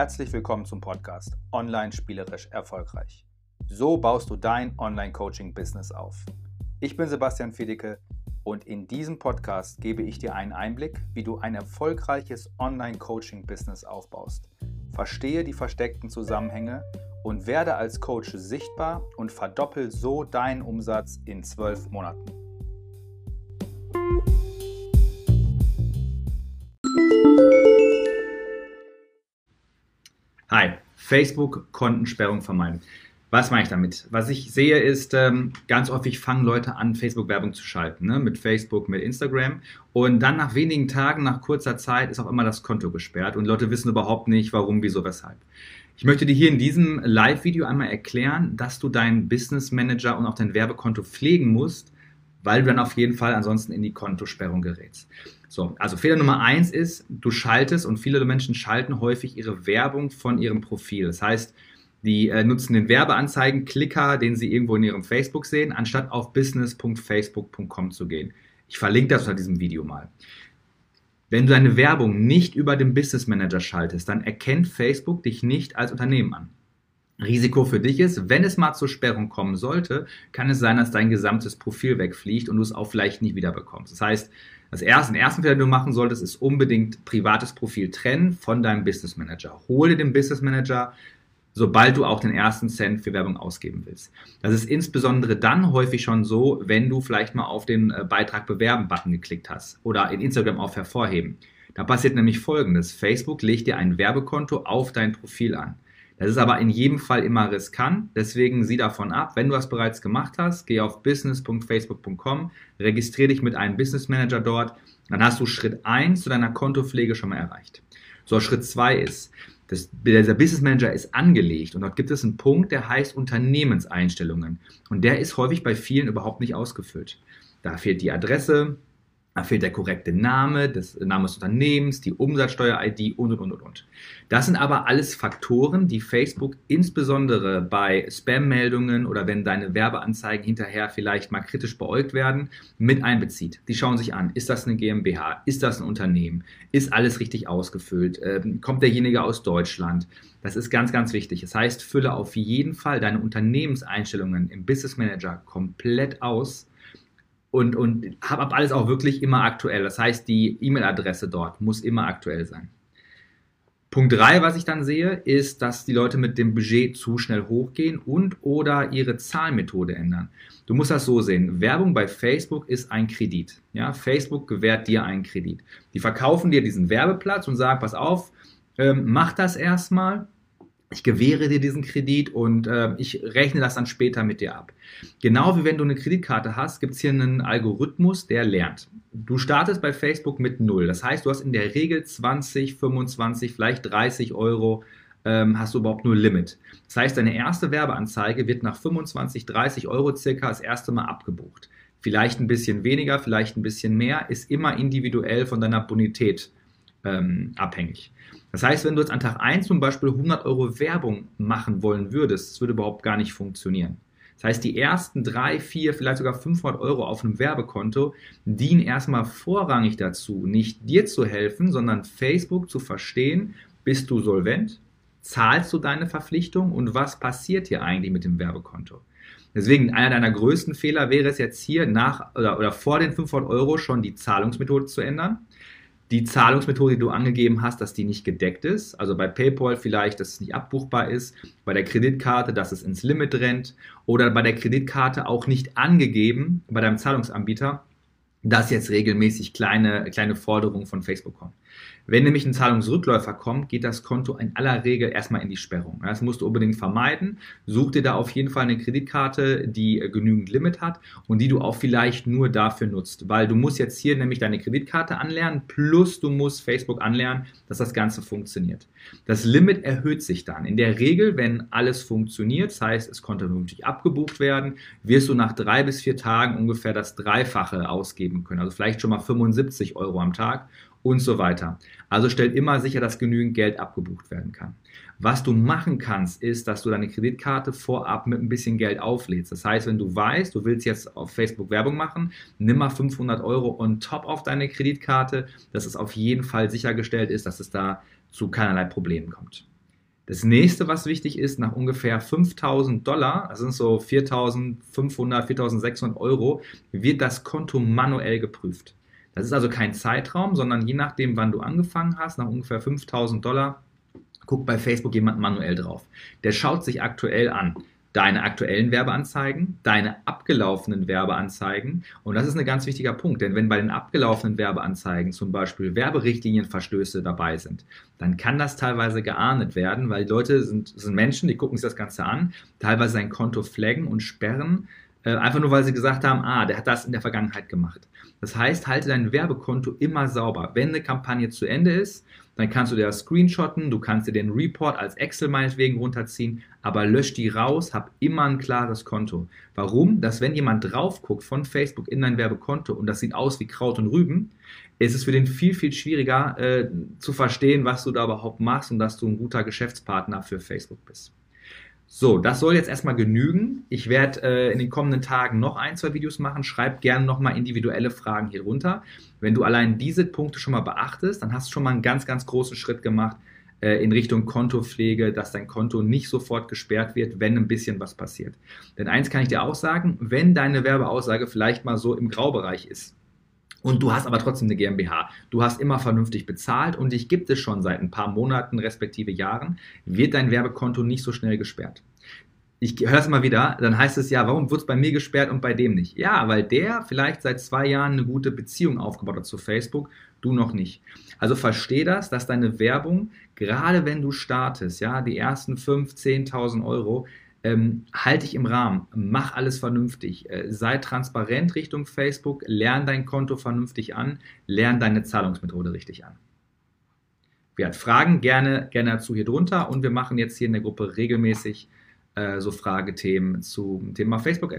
Herzlich willkommen zum Podcast Online spielerisch erfolgreich. So baust du dein Online-Coaching-Business auf. Ich bin Sebastian Fiedicke und in diesem Podcast gebe ich dir einen Einblick, wie du ein erfolgreiches Online-Coaching-Business aufbaust. Verstehe die versteckten Zusammenhänge und werde als Coach sichtbar und verdoppel so deinen Umsatz in zwölf Monaten. Facebook-Kontensperrung vermeiden. Was meine ich damit? Was ich sehe ist, ähm, ganz häufig fangen Leute an, Facebook-Werbung zu schalten, ne? mit Facebook, mit Instagram. Und dann nach wenigen Tagen, nach kurzer Zeit, ist auch immer das Konto gesperrt und Leute wissen überhaupt nicht, warum, wieso, weshalb. Ich möchte dir hier in diesem Live-Video einmal erklären, dass du deinen Business Manager und auch dein Werbekonto pflegen musst, weil du dann auf jeden Fall ansonsten in die Kontosperrung gerätst. So, also Fehler Nummer eins ist, du schaltest und viele Menschen schalten häufig ihre Werbung von ihrem Profil. Das heißt, die äh, nutzen den Werbeanzeigen-Klicker, den sie irgendwo in ihrem Facebook sehen, anstatt auf business.facebook.com zu gehen. Ich verlinke das unter diesem Video mal. Wenn du deine Werbung nicht über den Business Manager schaltest, dann erkennt Facebook dich nicht als Unternehmen an. Risiko für dich ist, wenn es mal zur Sperrung kommen sollte, kann es sein, dass dein gesamtes Profil wegfliegt und du es auch vielleicht nicht wiederbekommst. Das heißt, das erste, den ersten Fehler, den du machen solltest, ist unbedingt privates Profil trennen von deinem Business Manager. Hole den Business Manager, sobald du auch den ersten Cent für Werbung ausgeben willst. Das ist insbesondere dann häufig schon so, wenn du vielleicht mal auf den äh, Beitrag bewerben Button geklickt hast oder in Instagram auf hervorheben. Da passiert nämlich Folgendes. Facebook legt dir ein Werbekonto auf dein Profil an. Das ist aber in jedem Fall immer riskant, deswegen sieh davon ab. Wenn du das bereits gemacht hast, geh auf business.facebook.com, registriere dich mit einem Business Manager dort, dann hast du Schritt 1 zu deiner Kontopflege schon mal erreicht. So, Schritt 2 ist, das, dieser Business Manager ist angelegt und dort gibt es einen Punkt, der heißt Unternehmenseinstellungen und der ist häufig bei vielen überhaupt nicht ausgefüllt. Da fehlt die Adresse, da fehlt der korrekte Name, das Name des Unternehmens, die Umsatzsteuer-ID und, und, und, und. Das sind aber alles Faktoren, die Facebook insbesondere bei Spam-Meldungen oder wenn deine Werbeanzeigen hinterher vielleicht mal kritisch beäugt werden, mit einbezieht. Die schauen sich an, ist das eine GmbH, ist das ein Unternehmen, ist alles richtig ausgefüllt, ähm, kommt derjenige aus Deutschland. Das ist ganz, ganz wichtig. Das heißt, fülle auf jeden Fall deine Unternehmenseinstellungen im Business Manager komplett aus und, und habe ab alles auch wirklich immer aktuell. Das heißt, die E-Mail-Adresse dort muss immer aktuell sein. Punkt 3, was ich dann sehe, ist, dass die Leute mit dem Budget zu schnell hochgehen und oder ihre Zahlmethode ändern. Du musst das so sehen. Werbung bei Facebook ist ein Kredit. Ja, Facebook gewährt dir einen Kredit. Die verkaufen dir diesen Werbeplatz und sagen, pass auf, ähm, mach das erstmal ich gewähre dir diesen Kredit und äh, ich rechne das dann später mit dir ab. Genau wie wenn du eine Kreditkarte hast, gibt es hier einen Algorithmus, der lernt. Du startest bei Facebook mit null. Das heißt, du hast in der Regel 20, 25, vielleicht 30 Euro ähm, hast du überhaupt nur Limit. Das heißt, deine erste Werbeanzeige wird nach 25, 30 Euro circa das erste Mal abgebucht. Vielleicht ein bisschen weniger, vielleicht ein bisschen mehr, ist immer individuell von deiner Bonität ähm, abhängig. Das heißt, wenn du jetzt an Tag 1 zum Beispiel 100 Euro Werbung machen wollen würdest, das würde überhaupt gar nicht funktionieren. Das heißt, die ersten drei, vier, vielleicht sogar 500 Euro auf einem Werbekonto dienen erstmal vorrangig dazu, nicht dir zu helfen, sondern Facebook zu verstehen, bist du solvent, zahlst du deine Verpflichtung und was passiert hier eigentlich mit dem Werbekonto? Deswegen, einer deiner größten Fehler wäre es jetzt hier nach oder, oder vor den 500 Euro schon die Zahlungsmethode zu ändern die Zahlungsmethode, die du angegeben hast, dass die nicht gedeckt ist. Also bei PayPal vielleicht, dass es nicht abbuchbar ist. Bei der Kreditkarte, dass es ins Limit rennt. Oder bei der Kreditkarte auch nicht angegeben, bei deinem Zahlungsanbieter, dass jetzt regelmäßig kleine, kleine Forderungen von Facebook kommen. Wenn nämlich ein Zahlungsrückläufer kommt, geht das Konto in aller Regel erstmal in die Sperrung. Das musst du unbedingt vermeiden. Such dir da auf jeden Fall eine Kreditkarte, die äh, genügend Limit hat und die du auch vielleicht nur dafür nutzt, weil du musst jetzt hier nämlich deine Kreditkarte anlernen, plus du musst Facebook anlernen, dass das Ganze funktioniert. Das Limit erhöht sich dann. In der Regel, wenn alles funktioniert, das heißt, es konnte vernünftig abgebucht werden, wirst du nach drei bis vier Tagen ungefähr das Dreifache ausgeben können. Also vielleicht schon mal 75 Euro am Tag und so weiter. Also stell immer sicher, dass genügend Geld abgebucht werden kann. Was du machen kannst, ist, dass du deine Kreditkarte vorab mit ein bisschen Geld auflädst. Das heißt, wenn du weißt, du willst jetzt auf Facebook Werbung machen, nimm mal 500 Euro on top auf deine Kreditkarte, dass es auf jeden Fall sichergestellt ist, dass es da zu keinerlei Problemen kommt. Das nächste, was wichtig ist, nach ungefähr 5000 Dollar, das sind so 4500, 4600 Euro, wird das Konto manuell geprüft. Das ist also kein Zeitraum, sondern je nachdem, wann du angefangen hast, nach ungefähr 5000 Dollar, guckt bei Facebook jemand manuell drauf. Der schaut sich aktuell an deine aktuellen Werbeanzeigen, deine abgelaufenen Werbeanzeigen. Und das ist ein ganz wichtiger Punkt, denn wenn bei den abgelaufenen Werbeanzeigen zum Beispiel Werberichtlinienverstöße dabei sind, dann kann das teilweise geahndet werden, weil Leute sind, sind Menschen, die gucken sich das Ganze an, teilweise sein Konto flaggen und sperren, einfach nur weil sie gesagt haben, ah, der hat das in der Vergangenheit gemacht. Das heißt, halte dein Werbekonto immer sauber. Wenn eine Kampagne zu Ende ist, dann kannst du dir das screenshotten, du kannst dir den Report als Excel meinetwegen runterziehen, aber lösch die raus, hab immer ein klares Konto. Warum? Dass wenn jemand drauf guckt von Facebook in dein Werbekonto und das sieht aus wie Kraut und Rüben, ist es für den viel, viel schwieriger äh, zu verstehen, was du da überhaupt machst und dass du ein guter Geschäftspartner für Facebook bist. So, das soll jetzt erstmal genügen. Ich werde äh, in den kommenden Tagen noch ein, zwei Videos machen. Schreib gerne nochmal individuelle Fragen hier drunter. Wenn du allein diese Punkte schon mal beachtest, dann hast du schon mal einen ganz, ganz großen Schritt gemacht äh, in Richtung Kontopflege, dass dein Konto nicht sofort gesperrt wird, wenn ein bisschen was passiert. Denn eins kann ich dir auch sagen, wenn deine Werbeaussage vielleicht mal so im Graubereich ist, und du hast aber trotzdem eine GmbH. Du hast immer vernünftig bezahlt und dich gibt es schon seit ein paar Monaten respektive Jahren, wird dein Werbekonto nicht so schnell gesperrt. Ich höre es mal wieder, dann heißt es ja, warum wird es bei mir gesperrt und bei dem nicht? Ja, weil der vielleicht seit zwei Jahren eine gute Beziehung aufgebaut hat zu Facebook, du noch nicht. Also versteh das, dass deine Werbung, gerade wenn du startest, ja, die ersten 5, 10.000 Euro, ähm, halte dich im Rahmen, mach alles vernünftig, äh, sei transparent Richtung Facebook, lern dein Konto vernünftig an, lern deine Zahlungsmethode richtig an. Wer hat Fragen, gerne, gerne dazu hier drunter. Und wir machen jetzt hier in der Gruppe regelmäßig äh, so Fragethemen zum Thema Facebook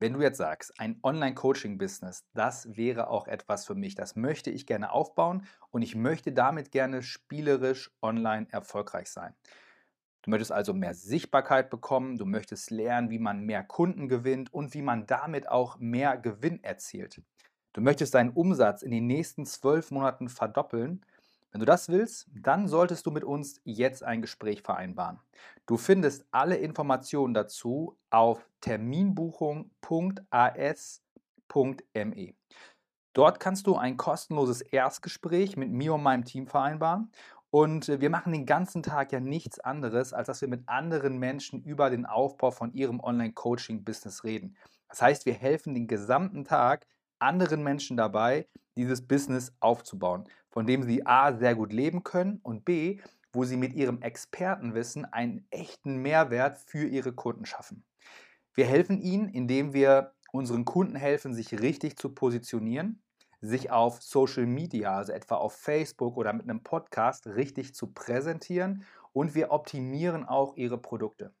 Wenn du jetzt sagst, ein Online-Coaching-Business, das wäre auch etwas für mich, das möchte ich gerne aufbauen und ich möchte damit gerne spielerisch online erfolgreich sein. Du möchtest also mehr Sichtbarkeit bekommen, du möchtest lernen, wie man mehr Kunden gewinnt und wie man damit auch mehr Gewinn erzielt. Du möchtest deinen Umsatz in den nächsten zwölf Monaten verdoppeln wenn du das willst, dann solltest du mit uns jetzt ein Gespräch vereinbaren. Du findest alle Informationen dazu auf terminbuchung.as.me. Dort kannst du ein kostenloses Erstgespräch mit mir und meinem Team vereinbaren. Und wir machen den ganzen Tag ja nichts anderes, als dass wir mit anderen Menschen über den Aufbau von ihrem Online-Coaching-Business reden. Das heißt, wir helfen den gesamten Tag anderen Menschen dabei, dieses Business aufzubauen, von dem sie A sehr gut leben können und B, wo sie mit ihrem Expertenwissen einen echten Mehrwert für ihre Kunden schaffen. Wir helfen ihnen, indem wir unseren Kunden helfen, sich richtig zu positionieren, sich auf Social Media, also etwa auf Facebook oder mit einem Podcast, richtig zu präsentieren und wir optimieren auch ihre Produkte.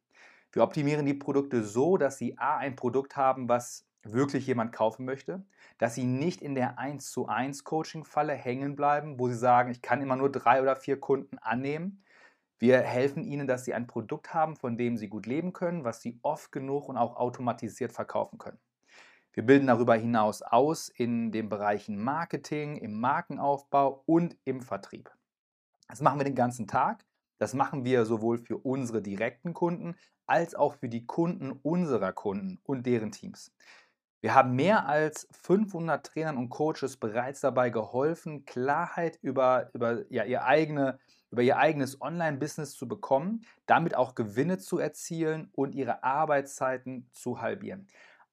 Wir optimieren die Produkte so, dass sie A ein Produkt haben, was wirklich jemand kaufen möchte, dass sie nicht in der 1 zu 1 Coaching-Falle hängen bleiben, wo sie sagen, ich kann immer nur drei oder vier Kunden annehmen. Wir helfen ihnen, dass sie ein Produkt haben, von dem sie gut leben können, was sie oft genug und auch automatisiert verkaufen können. Wir bilden darüber hinaus aus in den Bereichen Marketing, im Markenaufbau und im Vertrieb. Das machen wir den ganzen Tag. Das machen wir sowohl für unsere direkten Kunden als auch für die Kunden unserer Kunden und deren Teams. Wir haben mehr als 500 Trainern und Coaches bereits dabei geholfen, Klarheit über, über, ja, ihr, eigene, über ihr eigenes Online-Business zu bekommen, damit auch Gewinne zu erzielen und ihre Arbeitszeiten zu halbieren.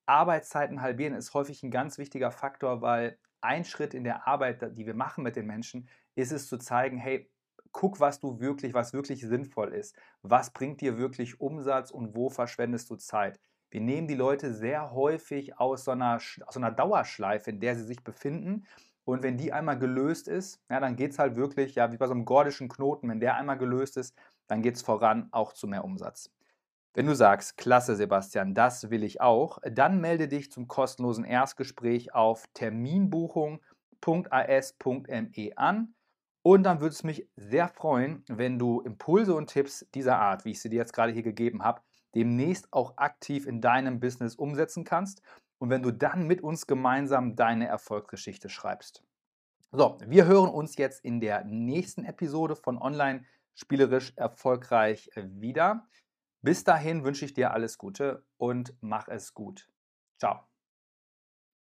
Arbeitszeiten halbieren ist häufig ein ganz wichtiger Faktor, weil ein Schritt in der Arbeit, die wir machen mit den Menschen, ist es zu zeigen, hey, guck, was du wirklich, was wirklich sinnvoll ist. Was bringt dir wirklich Umsatz und wo verschwendest du Zeit? Wir nehmen die Leute sehr häufig aus so einer, aus so einer Dauerschleife, in der sie sich befinden. Und wenn die einmal gelöst ist, ja, dann geht es halt wirklich, ja, wie bei so einem gordischen Knoten, wenn der einmal gelöst ist, dann geht es voran auch zu mehr Umsatz. Wenn du sagst, klasse Sebastian, das will ich auch, dann melde dich zum kostenlosen Erstgespräch auf terminbuchung.as.me an. Und dann würde es mich sehr freuen, wenn du Impulse und Tipps dieser Art, wie ich sie dir jetzt gerade hier gegeben habe, demnächst auch aktiv in deinem Business umsetzen kannst und wenn du dann mit uns gemeinsam deine Erfolgsgeschichte schreibst. So, wir hören uns jetzt in der nächsten Episode von Online spielerisch erfolgreich wieder. Bis dahin wünsche ich dir alles Gute und mach es gut. Ciao.